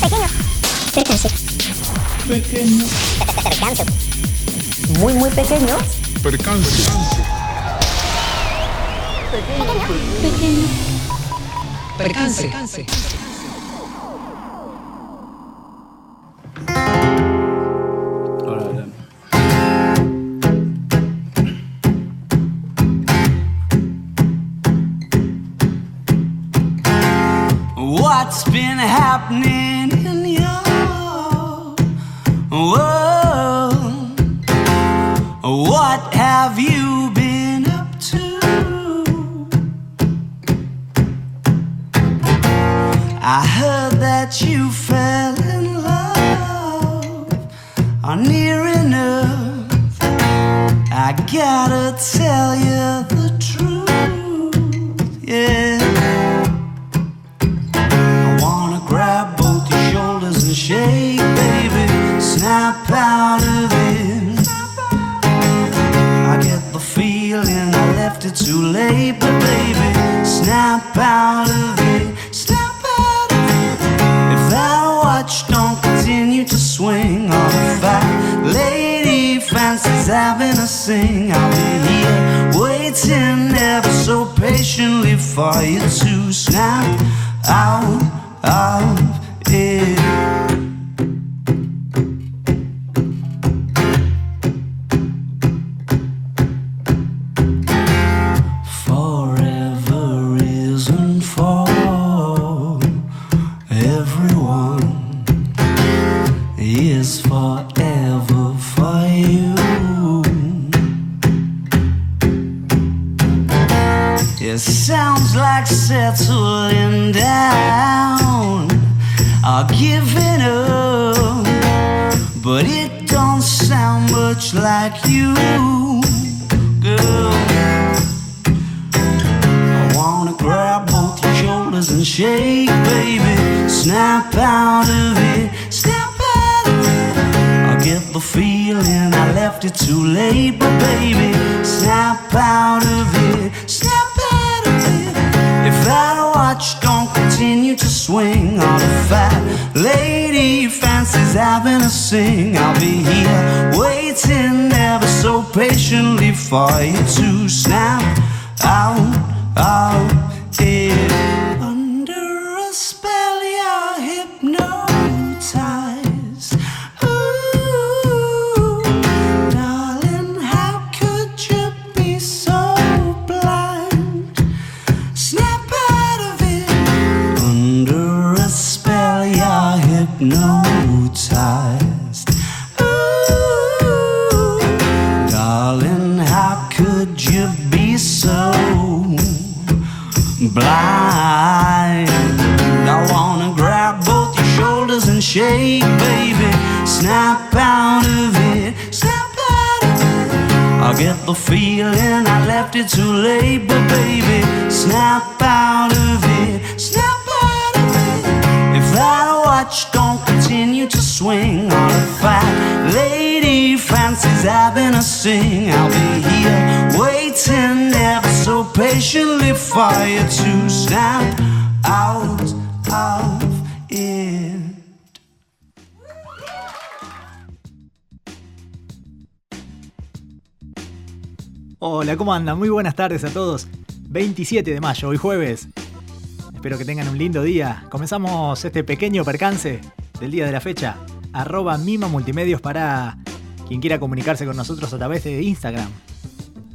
Pequeño. Percáncer. Pequeño. Percáncer. Muy, muy pequeño. Percáncer. Pequeño. Pequeño. Percáncer. what's been happening world? What have you been up to? I heard that you fell in love or. I gotta tell you the truth, yeah. Too late, but baby, snap out of it. Snap out of it. If that watch don't continue to swing, or if that lady fancies having a sing, I'll be here waiting ever so patiently for you to snap out of it. Snap out of it, snap out of it. I get the feeling I left it too late, but baby, snap out of it, snap out of it. If that watch don't continue to swing, or if that lady fancies having a sing, I'll be here waiting ever so patiently for you to snap out of Hola, ¿cómo andan? Muy buenas tardes a todos. 27 de mayo, hoy jueves. Espero que tengan un lindo día. Comenzamos este pequeño percance del día de la fecha. Arroba Mima Multimedios para quien quiera comunicarse con nosotros a través de Instagram.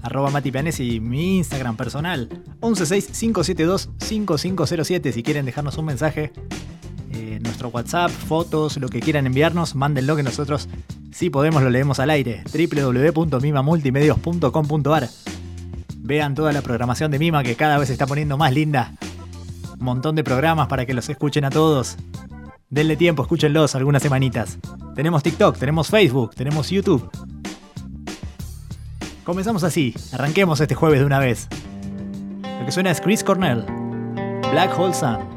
Arroba Mati Pianesi, mi Instagram personal. 116-572-5507 si quieren dejarnos un mensaje. Eh, nuestro WhatsApp, fotos, lo que quieran enviarnos, mándenlo que nosotros si podemos lo leemos al aire. www.mimamultimedios.com.ar Vean toda la programación de Mima que cada vez se está poniendo más linda. Un montón de programas para que los escuchen a todos. Denle tiempo, escúchenlos algunas semanitas. Tenemos TikTok, tenemos Facebook, tenemos YouTube. Comenzamos así, arranquemos este jueves de una vez. Lo que suena es Chris Cornell, Black Hole Sun.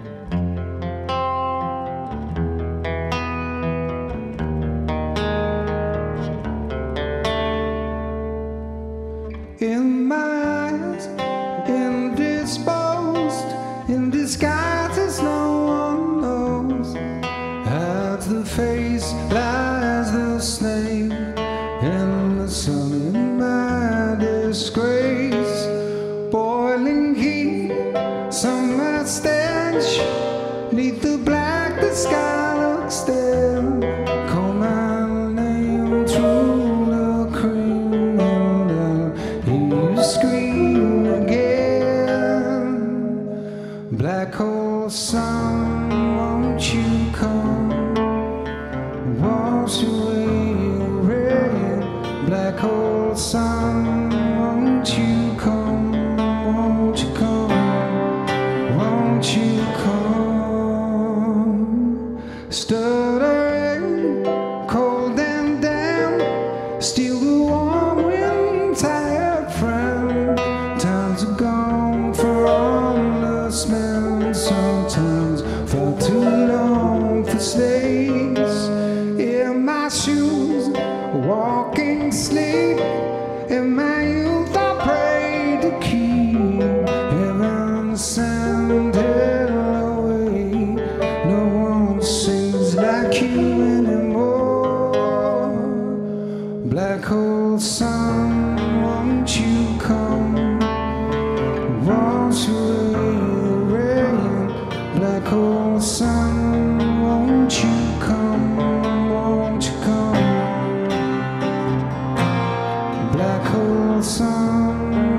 I call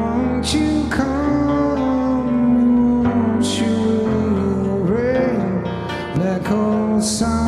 won't you come? Won't you? Black hole sun.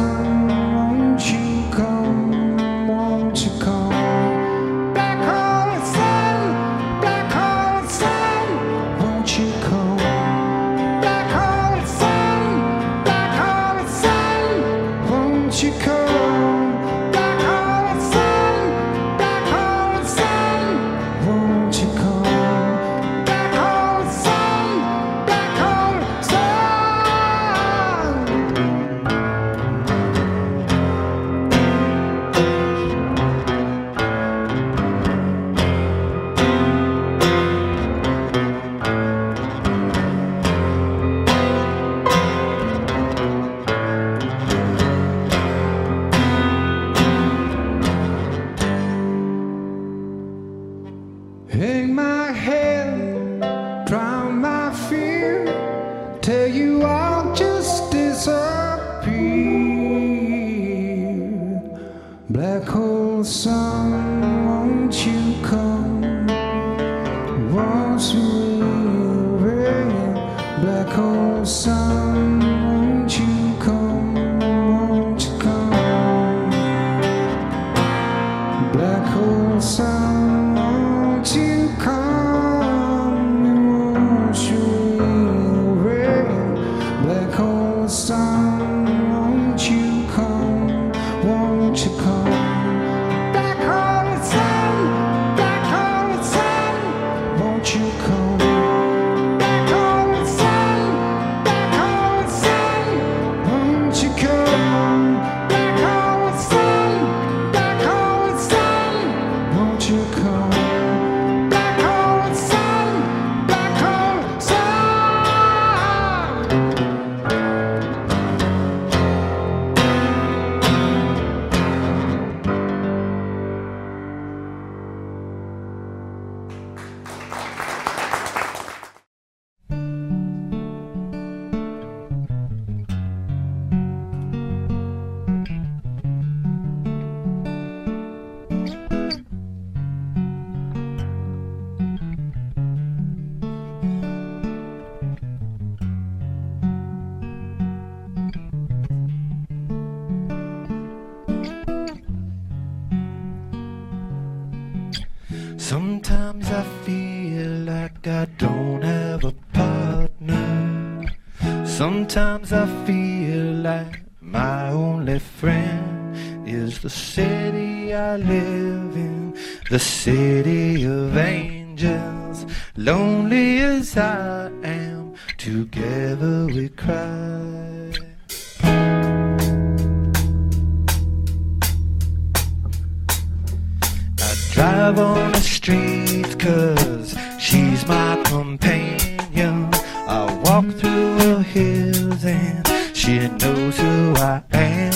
Together we cry. I drive on the streets cause she's my companion. I walk through the hills and she knows who I am.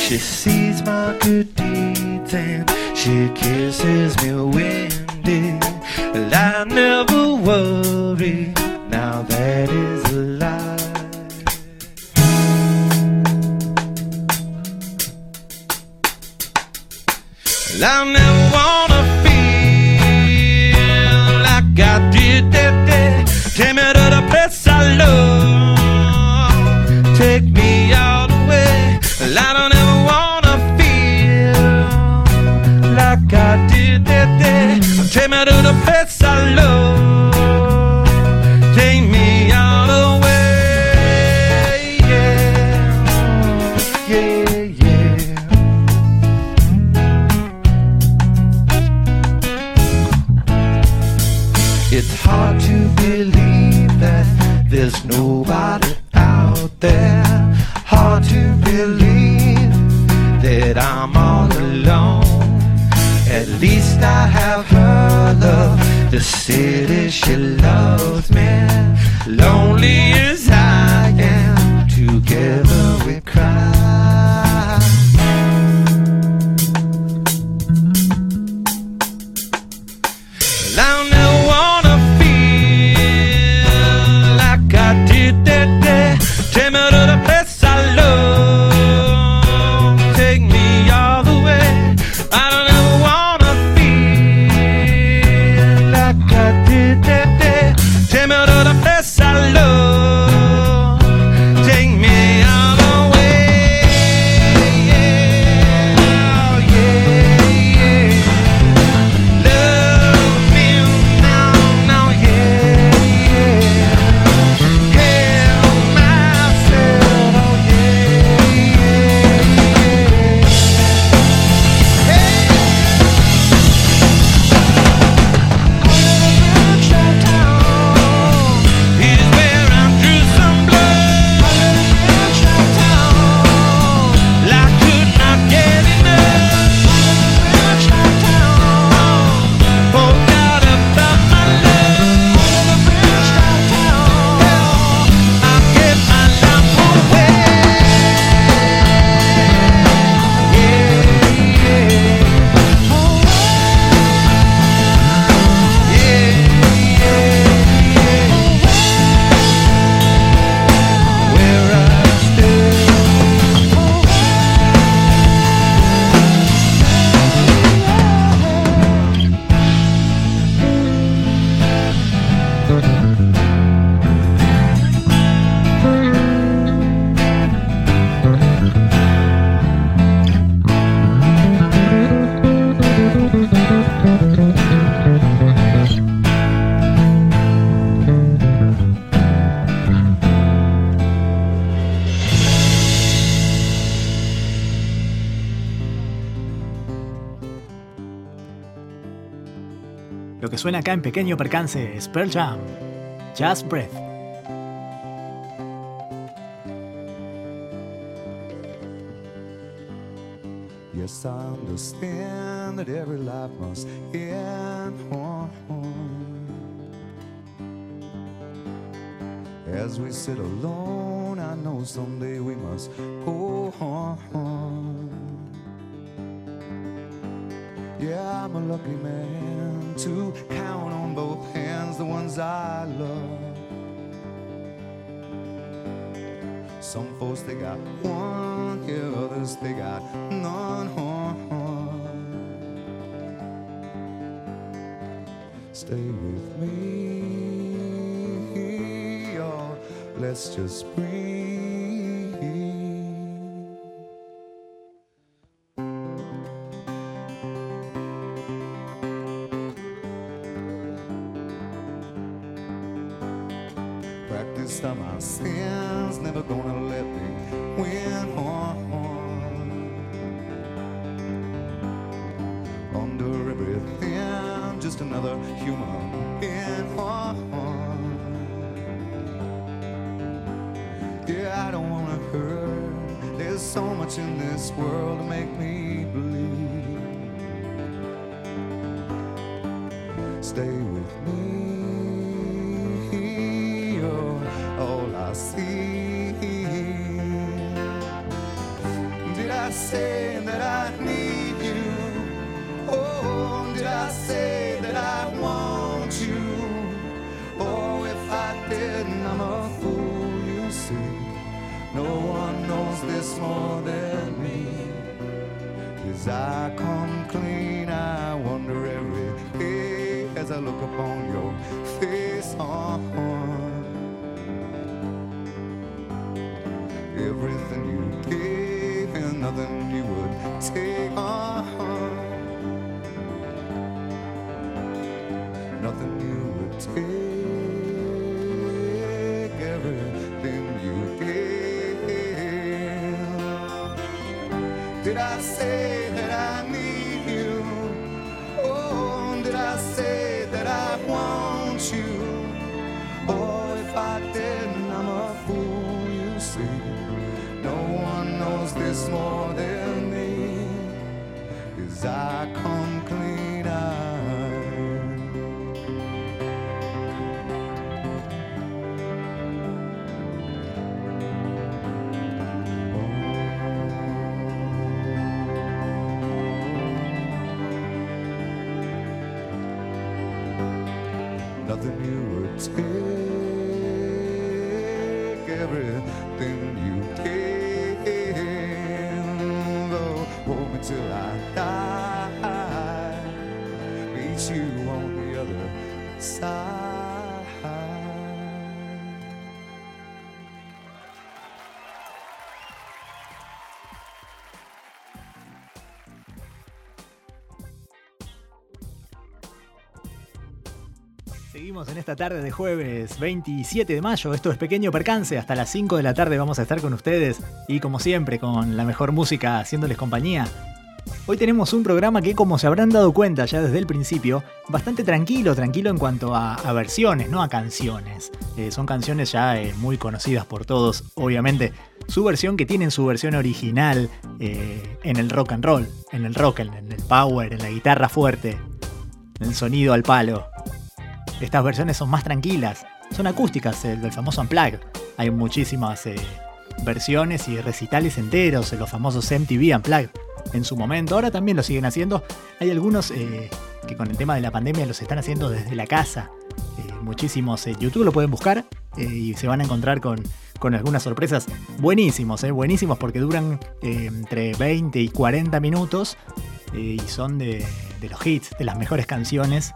She sees my good deeds and she kisses me with. La que suena acá en Pequeño Percance es Pearl Jam, Just Breath. Yes, I understand that every life must end. As we sit alone, I know someday we must go on. Yeah, I'm a lucky man. to count on both hands the ones I love. Some folks they got one, yeah, others they got none. Stay with me, let's just breathe. stay with me. You're all I see. Did I say that I need you? Oh, did I say that I want you? Oh, if I didn't, I'm a fool, you see. No one knows this more than me. Cause I can't. Look upon your face. uh Everything you gave and nothing you would take. uh Nothing you would take. Everything you gave. Did I say this more than me. As I come Seguimos en esta tarde de jueves 27 de mayo. Esto es Pequeño Percance. Hasta las 5 de la tarde vamos a estar con ustedes y como siempre con la mejor música haciéndoles compañía. Hoy tenemos un programa que como se habrán dado cuenta ya desde el principio, bastante tranquilo, tranquilo en cuanto a, versiones, no a canciones. Eh, son canciones ya eh, muy conocidas por todos, obviamente. Su versión que tienen su versión original eh, en el rock and roll, en el rock, en el power, en la guitarra fuerte, en el sonido al palo. Estas versiones son más tranquilas, son acústicas, el del famoso Unplugged. Hay muchísimas versiones y recitales enteros, en los famosos MTV Unplugged en su momento. Ahora también lo siguen haciendo. Hay algunos eh, que con el tema de la pandemia los están haciendo desde la casa. Eh, muchísimos en YouTube lo pueden buscar eh, y se van a encontrar con, con algunas sorpresas buenísimos, eh, buenísimos porque duran eh, entre 20 y 40 minutos eh, y son de, de los hits, de las mejores canciones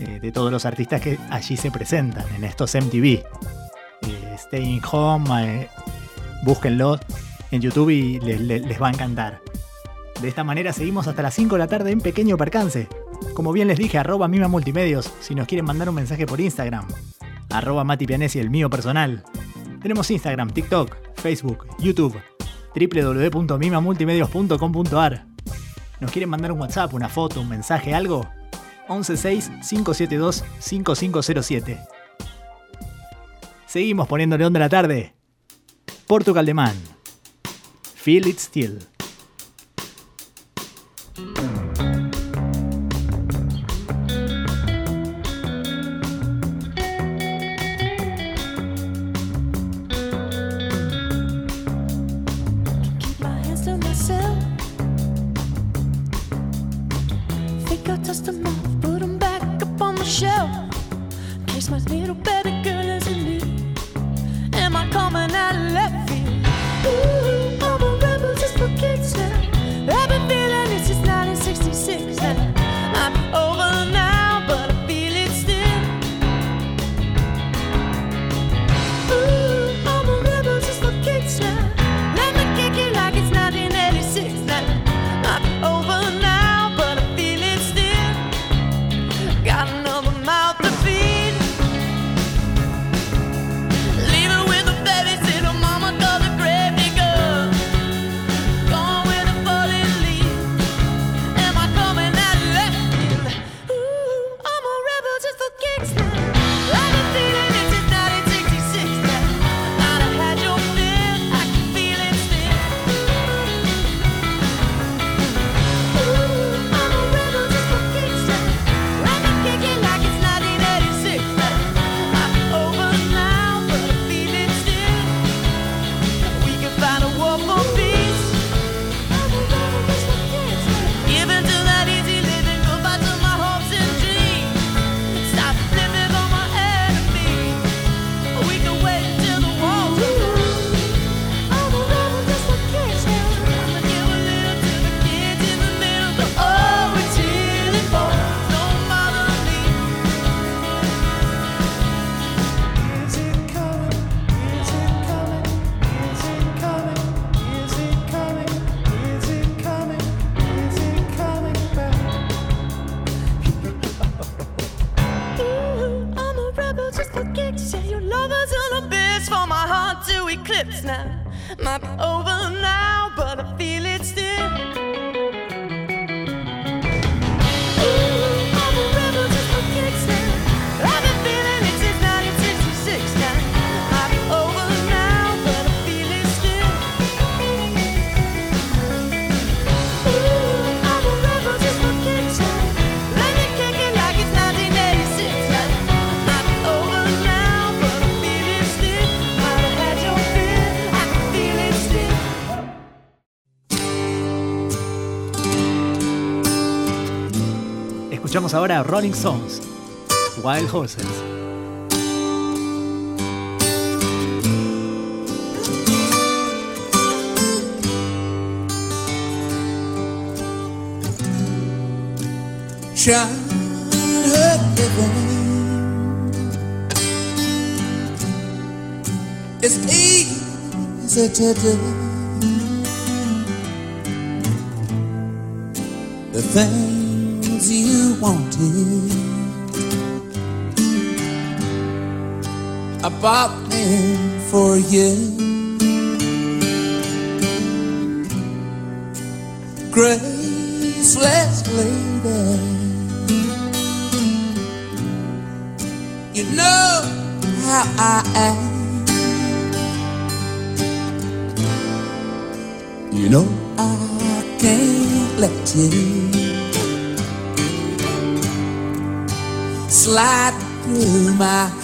eh, de todos los artistas que allí se presentan en estos MTV. Eh, Staying Home, eh, búsquenlo en YouTube y le- le- les va a encantar. De esta manera seguimos hasta las 5 de la tarde en pequeño percance. Como bien les dije, arroba Mima Multimedios si nos quieren mandar un mensaje por Instagram. Arroba Mati Pianesi, el mío personal. Tenemos Instagram, TikTok, Facebook, YouTube, www.mimamultimedios.com.ar. ¿Nos quieren mandar un WhatsApp, una foto, un mensaje, algo? 116-572-5507. Seguimos poniéndole onda a la tarde. Portugal de Man. Feel It Still. Escuchamos ahora Rolling Stones, Wild Horses. It's easy to do The things you wanted I bought them for you. Graceless lady. You know how I am. You know I can't let you slide through my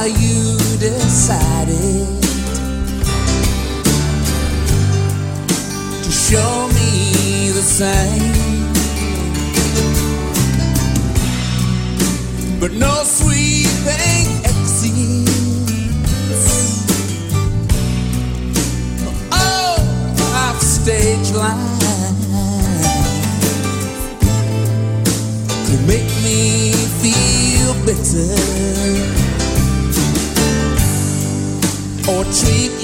Now you decided to show me the same. But no sweet thing exists. Oh, off stage line could make me feel bitter or treat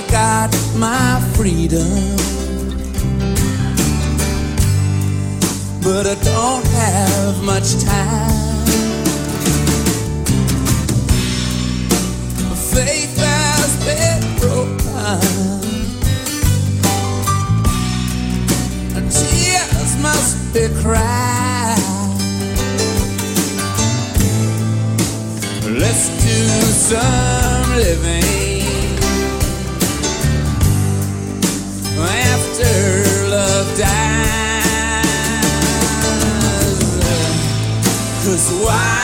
I got my freedom, but I don't have much time. Faith has been broken. and tears must be cried. Let's do some living after love dies. Cause wild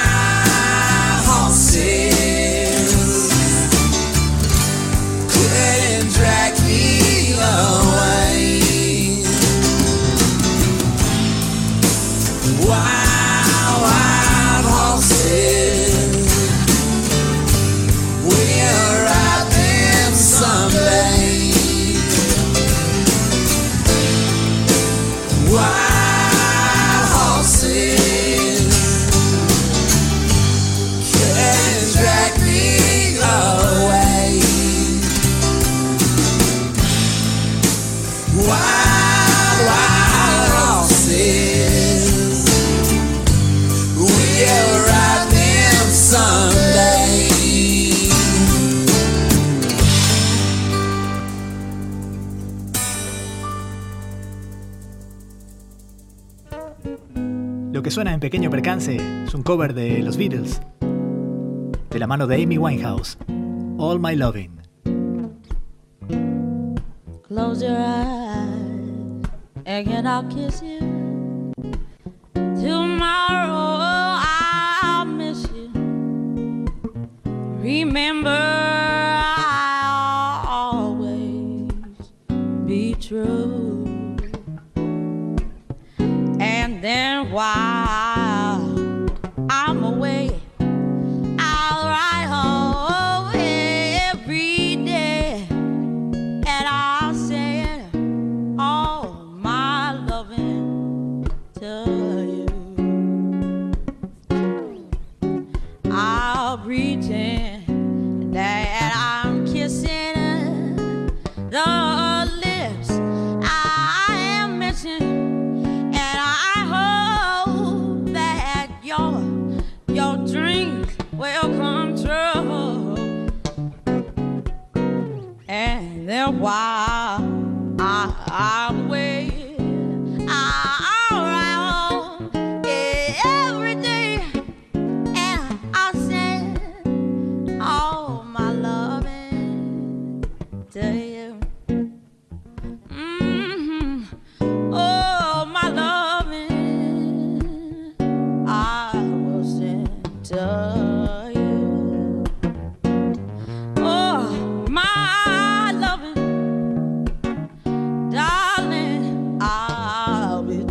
suena en Pequeño Percance es un cover de los Beatles, de la mano de Amy Winehouse, All My Loving. Close your eyes and I'll kiss you. Tomorrow I'll miss you. Remember,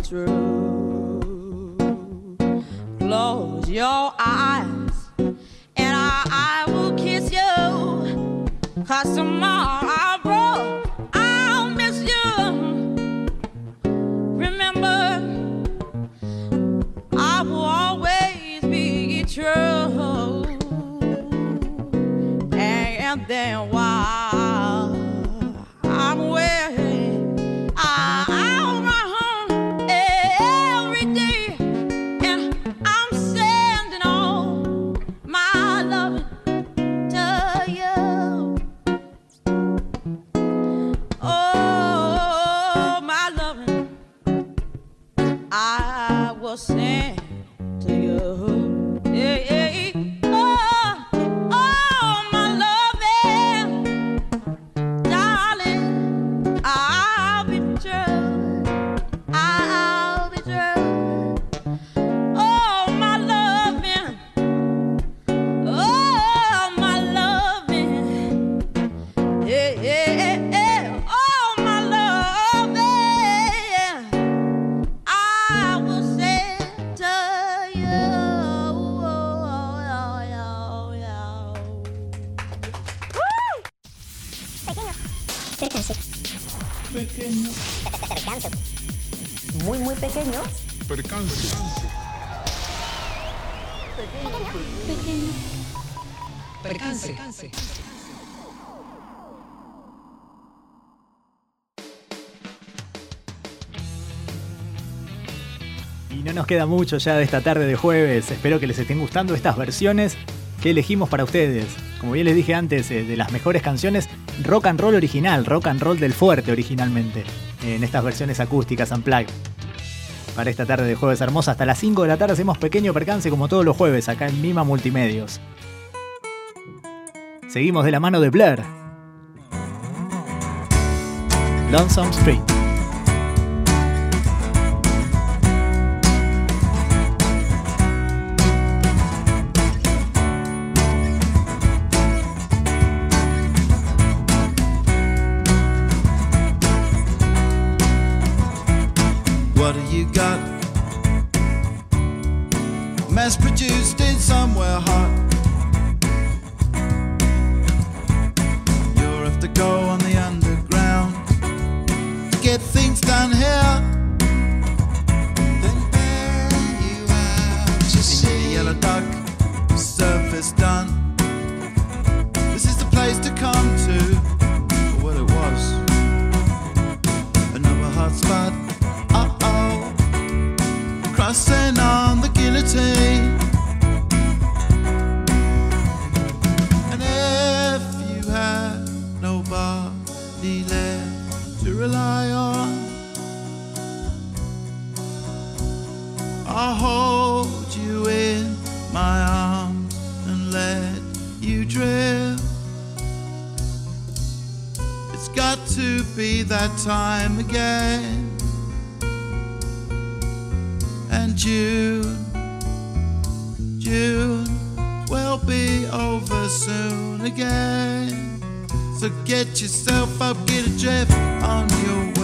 Close your eyes, and I, I will kiss you. Cause tomorrow Y no nos queda mucho ya de esta tarde de jueves. Espero que les estén gustando estas versiones que elegimos para ustedes. Como bien les dije antes, eh, de las mejores canciones, rock and roll original, rock and roll del fuerte originalmente, en estas versiones acústicas unplugged. Para esta tarde de jueves hermosa, hasta las 5 de la tarde hacemos pequeño percance como todos los jueves acá en Mima Multimedios. Seguimos de la mano de Blur. Lonesome Street. I'll hold you in my arms and let you drift. It's got to be that time again. And June, June will be over soon again. So get yourself up, get a drift on your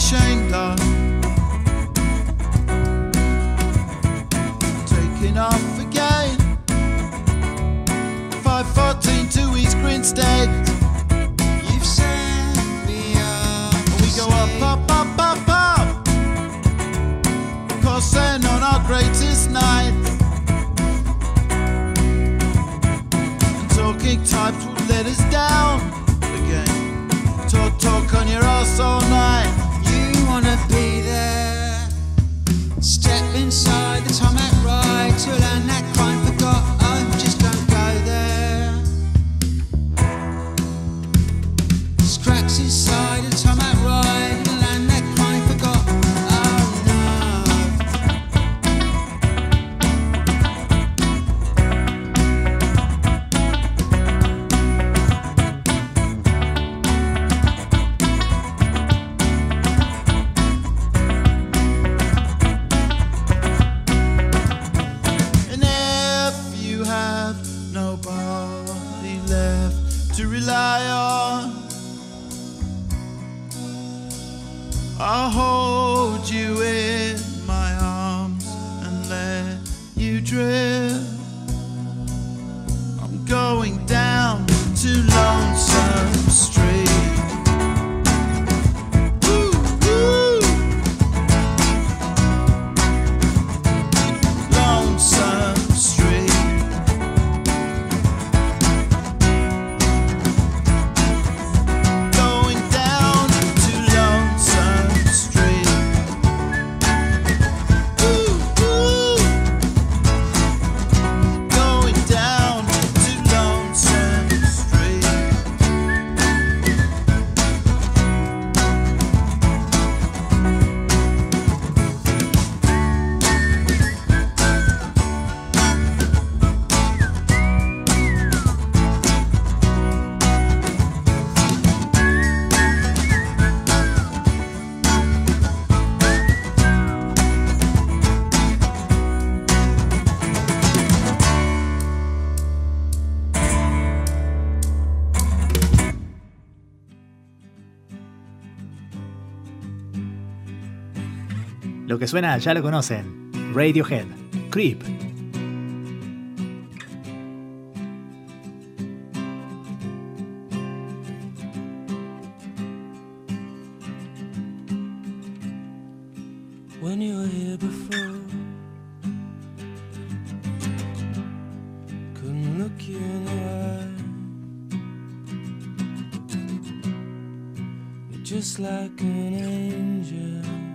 ashamed of. Taking off again. 514 to East Grinstead. You've sent me up. We go up, up, up, up, up. Then on our greatest night. And talking types will let us down again. Talk, talk on your ass all night. Step inside the tarmac ride to learn left to rely on, I'll hold you in my arms and let you drift. Que suena ya lo conocen. Radiohead. Creep. when you were here before. Couldn't look you in the eye. You're just like an angel.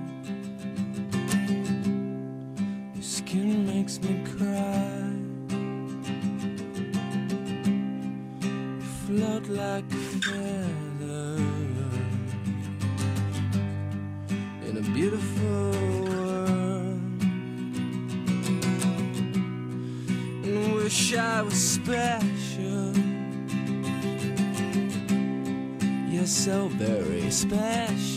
Makes me cry. Float like a feather in a beautiful world. And wish I was special. You're so very special.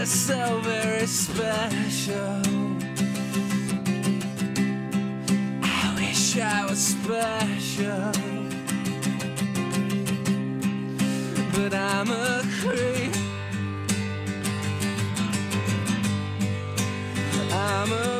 you're so very special. I wish I was special, but I'm a creep. I'm a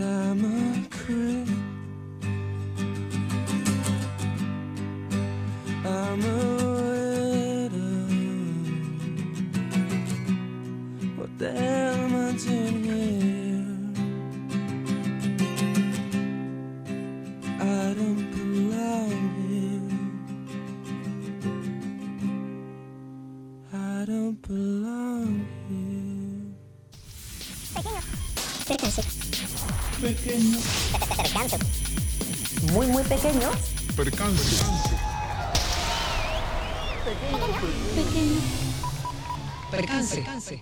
But I'm a pequeño. Percance. Percance.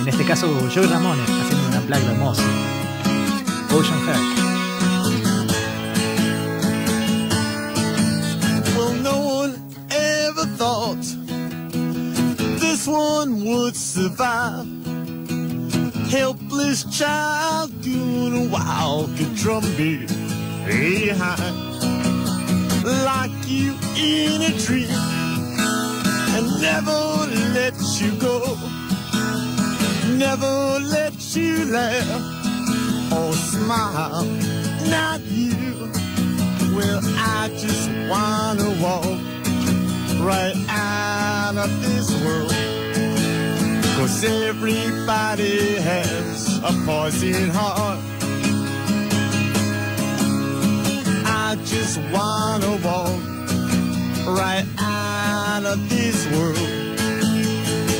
En este caso, Joey Ramones haciendo una plaga hermosa. Ocean Heart. Well, no one ever thought this one would survive. Helpless child doing a wild good drum beat behind. Like you in a dream and never let you go. Never let you laugh or smile. Not you. Well, I just wanna walk right out of this world. Cause everybody has a poison heart. I just wanna walk right out of this world.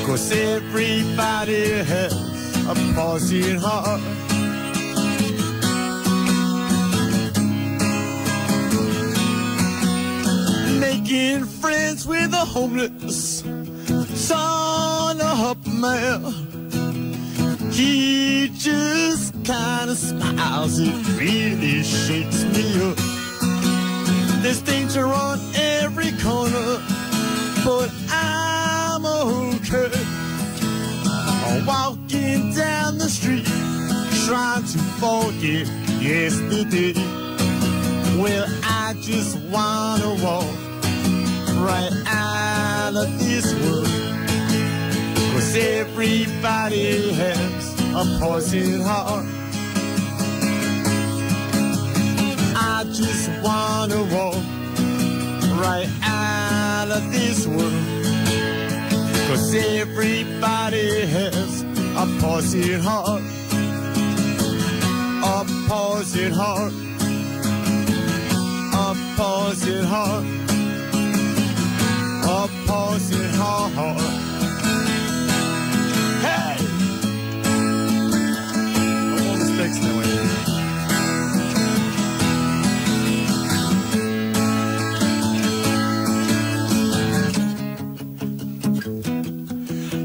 Cause everybody has a poison heart. making friends with the homeless son of a man. He just kind of smiles, it really shakes me up. There's danger on every corner, but I'm okay. I'm walking down the street, trying to forget yesterday. Well, I just wanna walk right out of this world. Cause everybody has a poison heart. I just wanna walk right out of this world. Cause everybody has a poison heart. A poison heart. A poison heart. A poison heart. Now,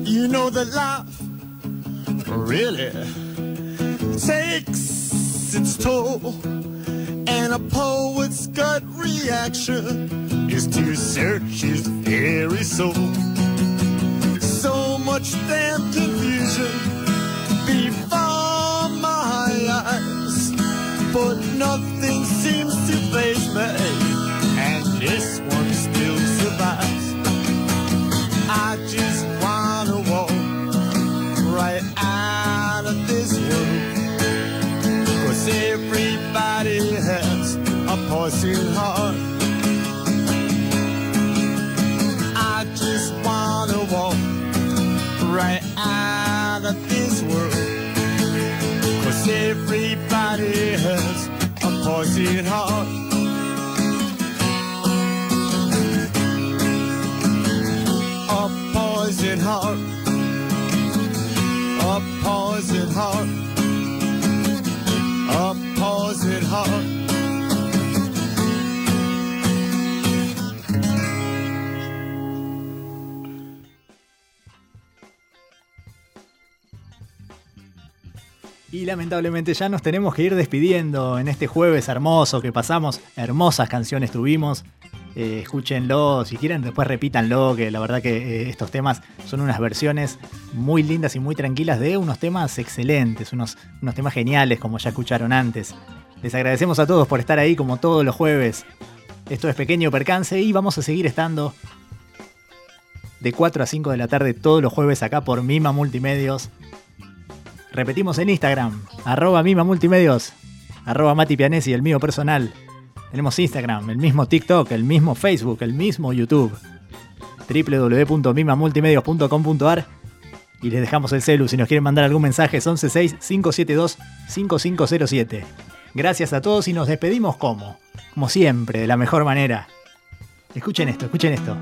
You know that life really. Takes its toll, and a poet's gut reaction is to search his very soul. So much damn confusion but nothing seems to faze me, and this one still survives. I just wanna walk right out of this world. Cause everybody has a poison heart. I just wanna walk right out of this world. Cause everybody has a poison heart. A poison heart. A poison heart. A poison heart. Y lamentablemente ya nos tenemos que ir despidiendo en este jueves hermoso que pasamos. Hermosas canciones tuvimos. Eh, escúchenlo, si quieren después repítanlo, que la verdad que eh, estos temas son unas versiones muy lindas y muy tranquilas de unos temas excelentes, unos, unos temas geniales como ya escucharon antes. Les agradecemos a todos por estar ahí como todos los jueves. Esto es Pequeño Percance y vamos a seguir estando de 4 a 5 de la tarde todos los jueves acá por Mima Multimedios. Repetimos en Instagram, arroba Mima Multimedios, arroba Mati Pianesi, el mío personal. Tenemos Instagram, el mismo TikTok, el mismo Facebook, el mismo YouTube. www.mimamultimedios.com.ar y les dejamos el celu si nos quieren mandar algún mensaje es 116-572-5507. Gracias a todos y nos despedimos como, como siempre, de la mejor manera. Escuchen esto, escuchen esto.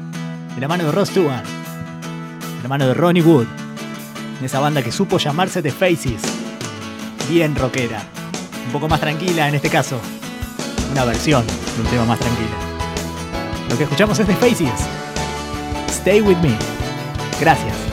De la mano de Ross Stewart, de la mano de Ronnie Wood, esa banda que supo llamarse The Faces. Bien rockera, un poco más tranquila en este caso. Una versión de un tema más tranquila. Lo que escuchamos es The Faces. Stay with me. Gracias.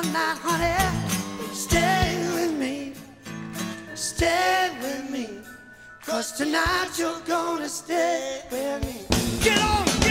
Night, honey. Stay with me. Stay with me. Cause tonight you're gonna stay with me. Get on, get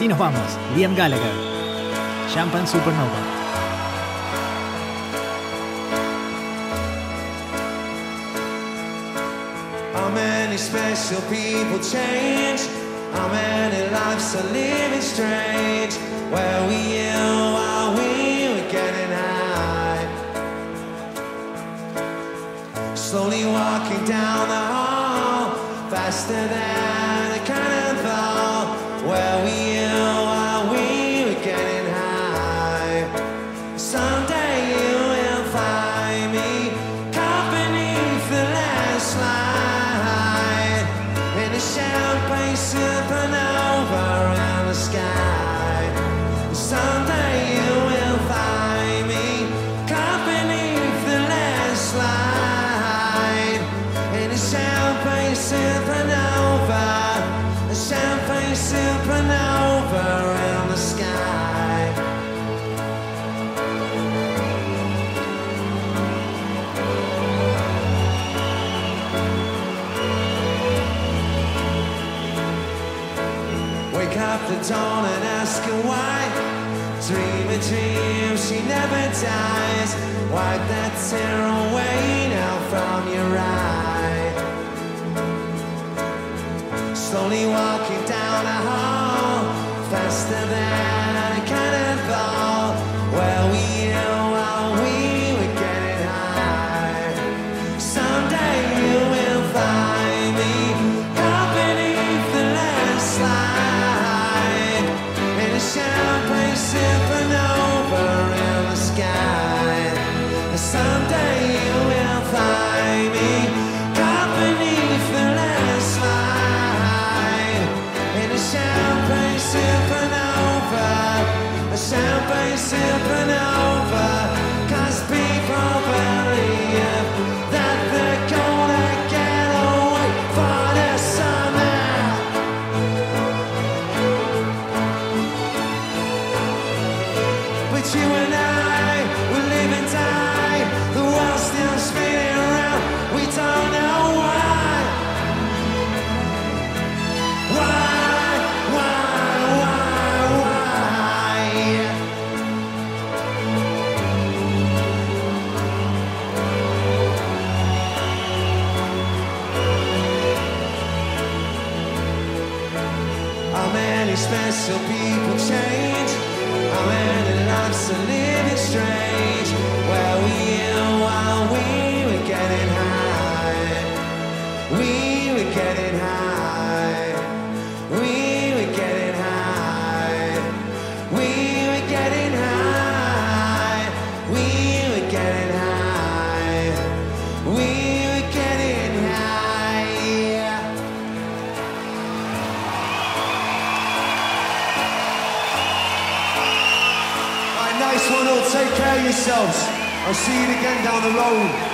así nos vamos. Liam Gallagher. Champagne Supernova. How many special people change? How many lives are living strange? Where you we were getting high? Slowly walking down the hall, faster than a cannonball. The dawn and ask her why. Dream a dream, she never dies. Wipe that tear away now from your eye. Slowly walking down a hall, faster than a cannonball. 一起玩闹 yourselves. I'll see you again down the road.